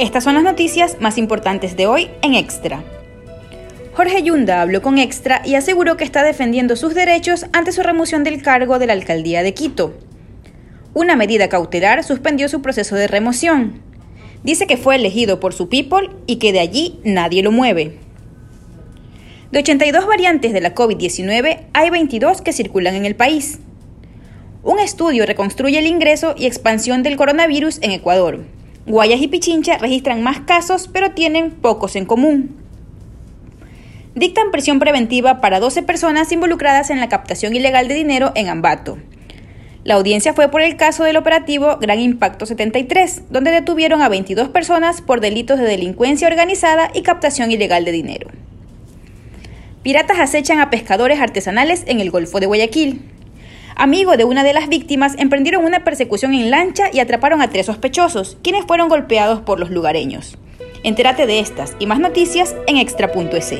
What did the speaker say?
Estas son las noticias más importantes de hoy en Extra. Jorge Yunda habló con Extra y aseguró que está defendiendo sus derechos ante su remoción del cargo de la alcaldía de Quito. Una medida cautelar suspendió su proceso de remoción. Dice que fue elegido por su people y que de allí nadie lo mueve. De 82 variantes de la COVID-19, hay 22 que circulan en el país. Un estudio reconstruye el ingreso y expansión del coronavirus en Ecuador. Guayas y Pichincha registran más casos, pero tienen pocos en común. Dictan prisión preventiva para 12 personas involucradas en la captación ilegal de dinero en Ambato. La audiencia fue por el caso del operativo Gran Impacto 73, donde detuvieron a 22 personas por delitos de delincuencia organizada y captación ilegal de dinero. Piratas acechan a pescadores artesanales en el Golfo de Guayaquil. Amigo de una de las víctimas, emprendieron una persecución en lancha y atraparon a tres sospechosos, quienes fueron golpeados por los lugareños. Entérate de estas y más noticias en extra.es.